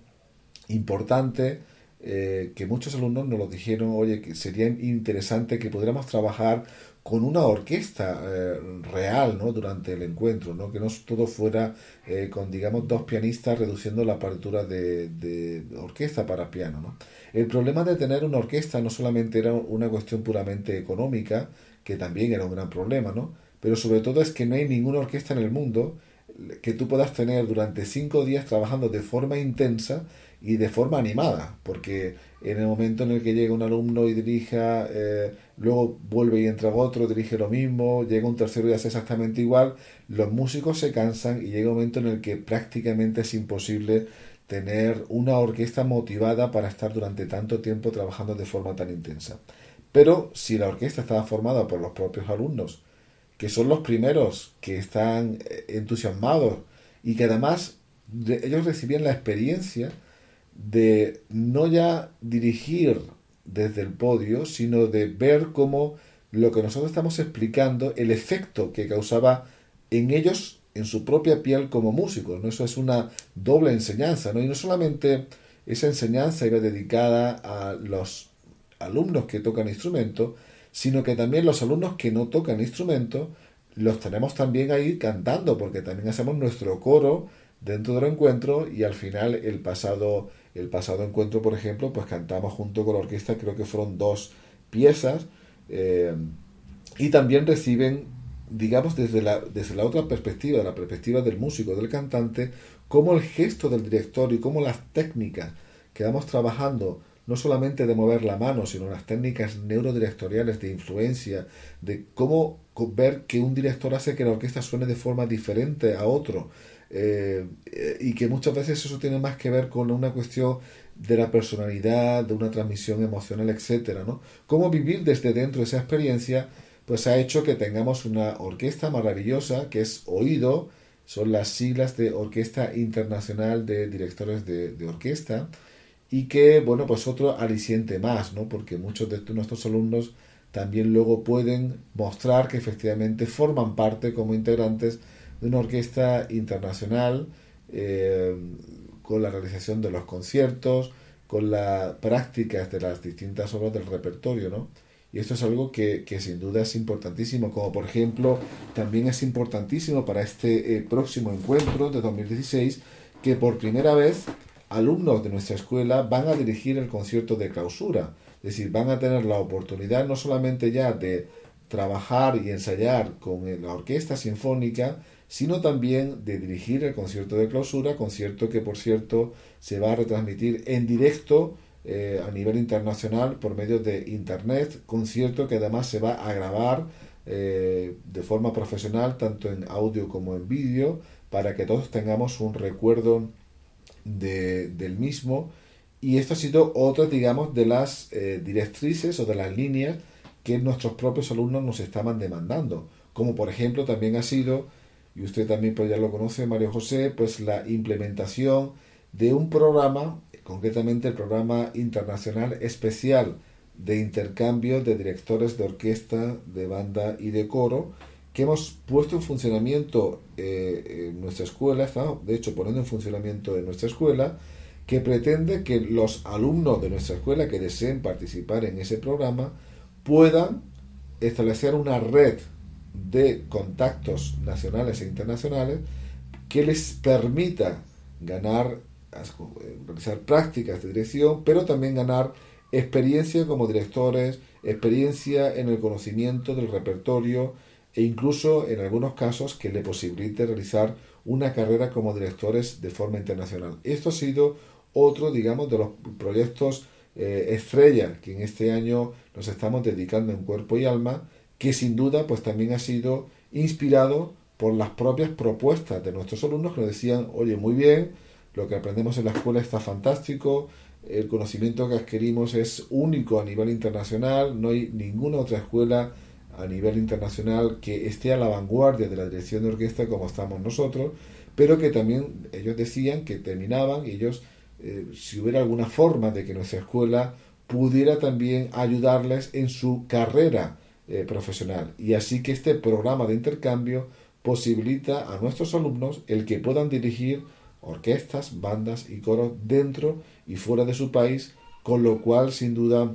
importante eh, que muchos alumnos nos lo dijeron, oye, que sería interesante que pudiéramos trabajar con una orquesta eh, real ¿no? durante el encuentro, ¿no? que no todo fuera eh, con, digamos, dos pianistas reduciendo la partitura de, de, orquesta para piano. ¿no? El problema de tener una orquesta no solamente era una cuestión puramente económica, que también era un gran problema, ¿no? pero sobre todo es que no hay ninguna orquesta en el mundo que tú puedas tener durante cinco días trabajando de forma intensa y de forma animada, porque en el momento en el que llega un alumno y dirija, eh, luego vuelve y entra otro, dirige lo mismo, llega un tercero y hace exactamente igual, los músicos se cansan y llega un momento en el que prácticamente es imposible tener una orquesta motivada para estar durante tanto tiempo trabajando de forma tan intensa. Pero si la orquesta está formada por los propios alumnos, que son los primeros que están eh, entusiasmados y que además ellos recibían la experiencia de no ya dirigir desde el podio, sino de ver cómo lo que nosotros estamos explicando, el efecto que causaba en ellos, en su propia piel como músicos. ¿no? Eso es una doble enseñanza, ¿no? Y no solamente esa enseñanza iba dedicada a los alumnos que tocan instrumentos, sino que también los alumnos que no tocan instrumentos los tenemos también ahí cantando, porque también hacemos nuestro coro dentro del encuentro y al final el pasado el pasado encuentro, por ejemplo, pues cantamos junto con la orquesta, creo que fueron dos piezas, eh, y también reciben, digamos, desde la, desde la otra perspectiva, la perspectiva del músico, del cantante, cómo el gesto del director y cómo las técnicas que vamos trabajando, no solamente de mover la mano, sino las técnicas neurodirectoriales de influencia, de cómo ver que un director hace que la orquesta suene de forma diferente a otro, eh, y que muchas veces eso tiene más que ver con una cuestión de la personalidad, de una transmisión emocional, etcétera, ¿no? Cómo vivir desde dentro esa experiencia, pues ha hecho que tengamos una orquesta maravillosa que es Oído, son las siglas de Orquesta Internacional de Directores de, de Orquesta, y que, bueno, pues otro aliciente más, ¿no? Porque muchos de nuestros alumnos también luego pueden mostrar que efectivamente forman parte como integrantes de una orquesta internacional eh, con la realización de los conciertos, con las prácticas de las distintas obras del repertorio, ¿no? Y esto es algo que, que, sin duda es importantísimo, como por ejemplo también es importantísimo para este eh, próximo encuentro de 2016 que por primera vez alumnos de nuestra escuela van a dirigir el concierto de clausura. Es decir, van a tener la oportunidad no solamente ya de trabajar y ensayar con la orquesta sinfónica, sino también de dirigir el concierto de clausura, concierto que por cierto se va a retransmitir en directo eh, a nivel internacional por medio de internet, concierto que además se va a grabar eh, de forma profesional tanto en audio como en vídeo para que todos tengamos un recuerdo de, del mismo. Y esto ha sido otra, digamos, de las eh, directrices o de las líneas que nuestros propios alumnos nos estaban demandando, como por ejemplo también ha sido, y usted también pues ya lo conoce, Mario José, pues la implementación de un programa, concretamente el programa internacional especial de intercambio de directores de orquesta, de banda y de coro, que hemos puesto en funcionamiento eh, en nuestra escuela, de hecho poniendo en funcionamiento en nuestra escuela, que pretende que los alumnos de nuestra escuela que deseen participar en ese programa puedan establecer una red de contactos nacionales e internacionales que les permita ganar, eh, realizar prácticas de dirección, pero también ganar experiencia como directores, experiencia en el conocimiento del repertorio, e incluso en algunos casos que le posibilite realizar una carrera como directores de forma internacional. Esto ha sido otro, digamos, de los proyectos eh, estrella que en este año nos estamos dedicando en cuerpo y alma, que sin duda pues también ha sido inspirado por las propias propuestas de nuestros alumnos que nos decían, oye, muy bien, lo que aprendemos en la escuela está fantástico, el conocimiento que adquirimos es único a nivel internacional, no hay ninguna otra escuela a nivel internacional que esté a la vanguardia de la dirección de orquesta como estamos nosotros, pero que también ellos decían que terminaban y ellos, eh, si hubiera alguna forma de que nuestra escuela pudiera también ayudarles en su carrera eh, profesional. Y así que este programa de intercambio posibilita a nuestros alumnos el que puedan dirigir orquestas, bandas y coros dentro y fuera de su país, con lo cual sin duda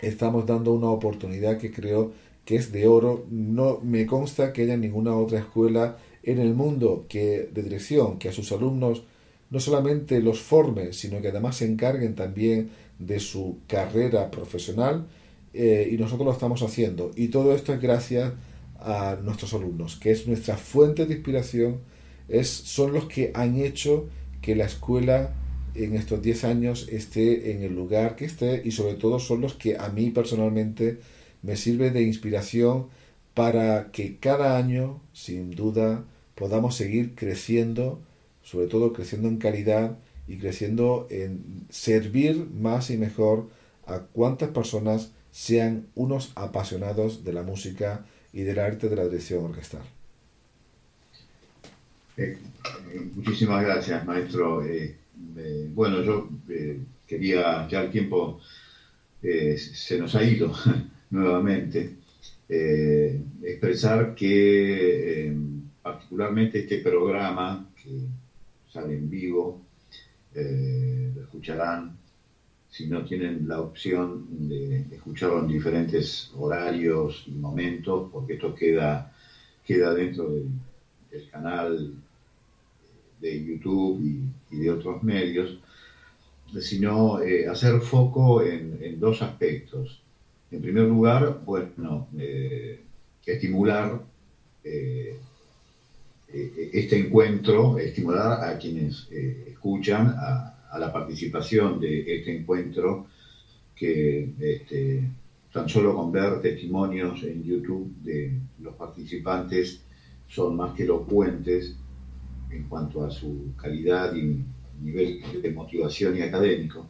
estamos dando una oportunidad que creo que es de oro. No me consta que haya ninguna otra escuela en el mundo que de dirección que a sus alumnos no solamente los forme, sino que además se encarguen también de su carrera profesional eh, y nosotros lo estamos haciendo. Y todo esto es gracias a nuestros alumnos, que es nuestra fuente de inspiración, es, son los que han hecho que la escuela en estos 10 años esté en el lugar que esté y sobre todo son los que a mí personalmente me sirve de inspiración para que cada año, sin duda, podamos seguir creciendo, sobre todo creciendo en calidad y creciendo en servir más y mejor a cuantas personas sean unos apasionados de la música y del arte de la dirección orquestal. Eh, eh, muchísimas gracias, maestro. Eh, bueno, yo quería, ya el tiempo se nos ha ido, (laughs) nuevamente, expresar que particularmente este programa que sale en vivo, lo escucharán si no tienen la opción de escucharlo en diferentes horarios y momentos, porque esto queda, queda dentro del, canal de YouTube y, de otros medios, sino hacer foco en dos aspectos. En primer lugar, bueno, eh, estimular eh, eh, este encuentro, estimular a quienes escuchan a, la participación de este encuentro que este, tan solo con ver testimonios en YouTube de los participantes son más que elocuentes en cuanto a su calidad y, nivel de motivación y académico.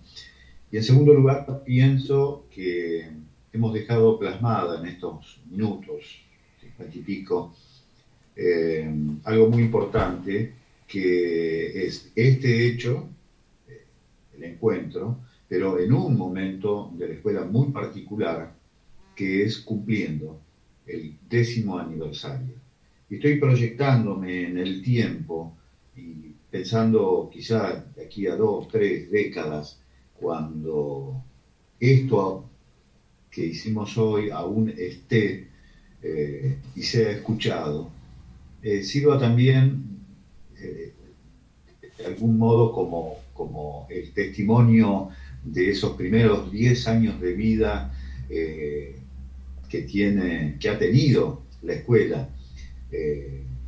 Y en segundo lugar, pienso que hemos dejado plasmada en estos minutos, cincuenta y eh, algo muy importante, que es este hecho, el encuentro, pero en un momento de la escuela muy particular, que es cumpliendo el décimo aniversario. Estoy proyectándome en el tiempo y pensando quizá de aquí a dos, tres décadas, cuando esto que hicimos hoy aún esté eh, y sea escuchado, eh, sirva también eh, de algún modo como, como el testimonio de esos primeros 10 años de vida que, tiene, que ha tenido la escuela,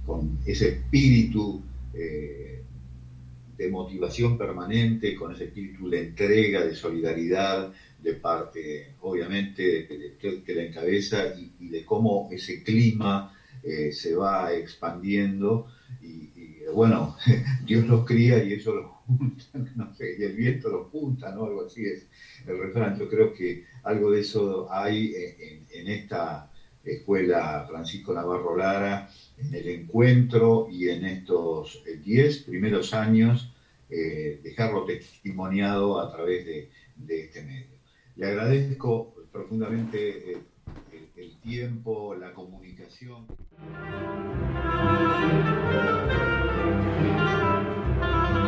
con ese espíritu de motivación permanente, con ese espíritu de entrega, de solidaridad, de parte, obviamente, de, que la encabeza y, de cómo ese clima eh, se va expandiendo y, bueno, (laughs) Dios los cría y eso los (laughs) y el viento los junta, ¿no? Algo así es el refrán. Yo creo que algo de eso hay en, esta escuela Francisco Navarro Lara, en el encuentro y en estos 10 primeros años, eh, dejarlo testimoniado a través de este medio. Le agradezco profundamente eh, el, tiempo, la comunicación.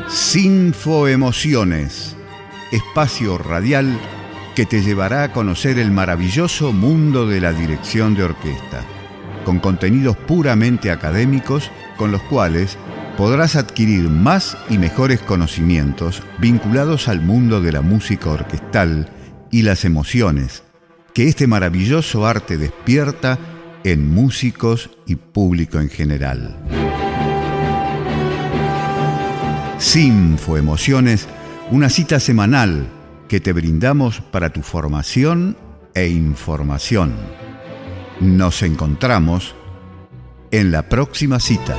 Sinfo Emociones, espacio radial que te llevará a conocer el maravilloso mundo de la dirección de orquesta, con contenidos puramente académicos con los cuales podrás adquirir más y mejores conocimientos vinculados al mundo de la música orquestal, y las emociones que este maravilloso arte despierta en músicos y público en general. Sinfo Emociones, una cita semanal que te brindamos para tu formación e información. Nos encontramos en la próxima cita.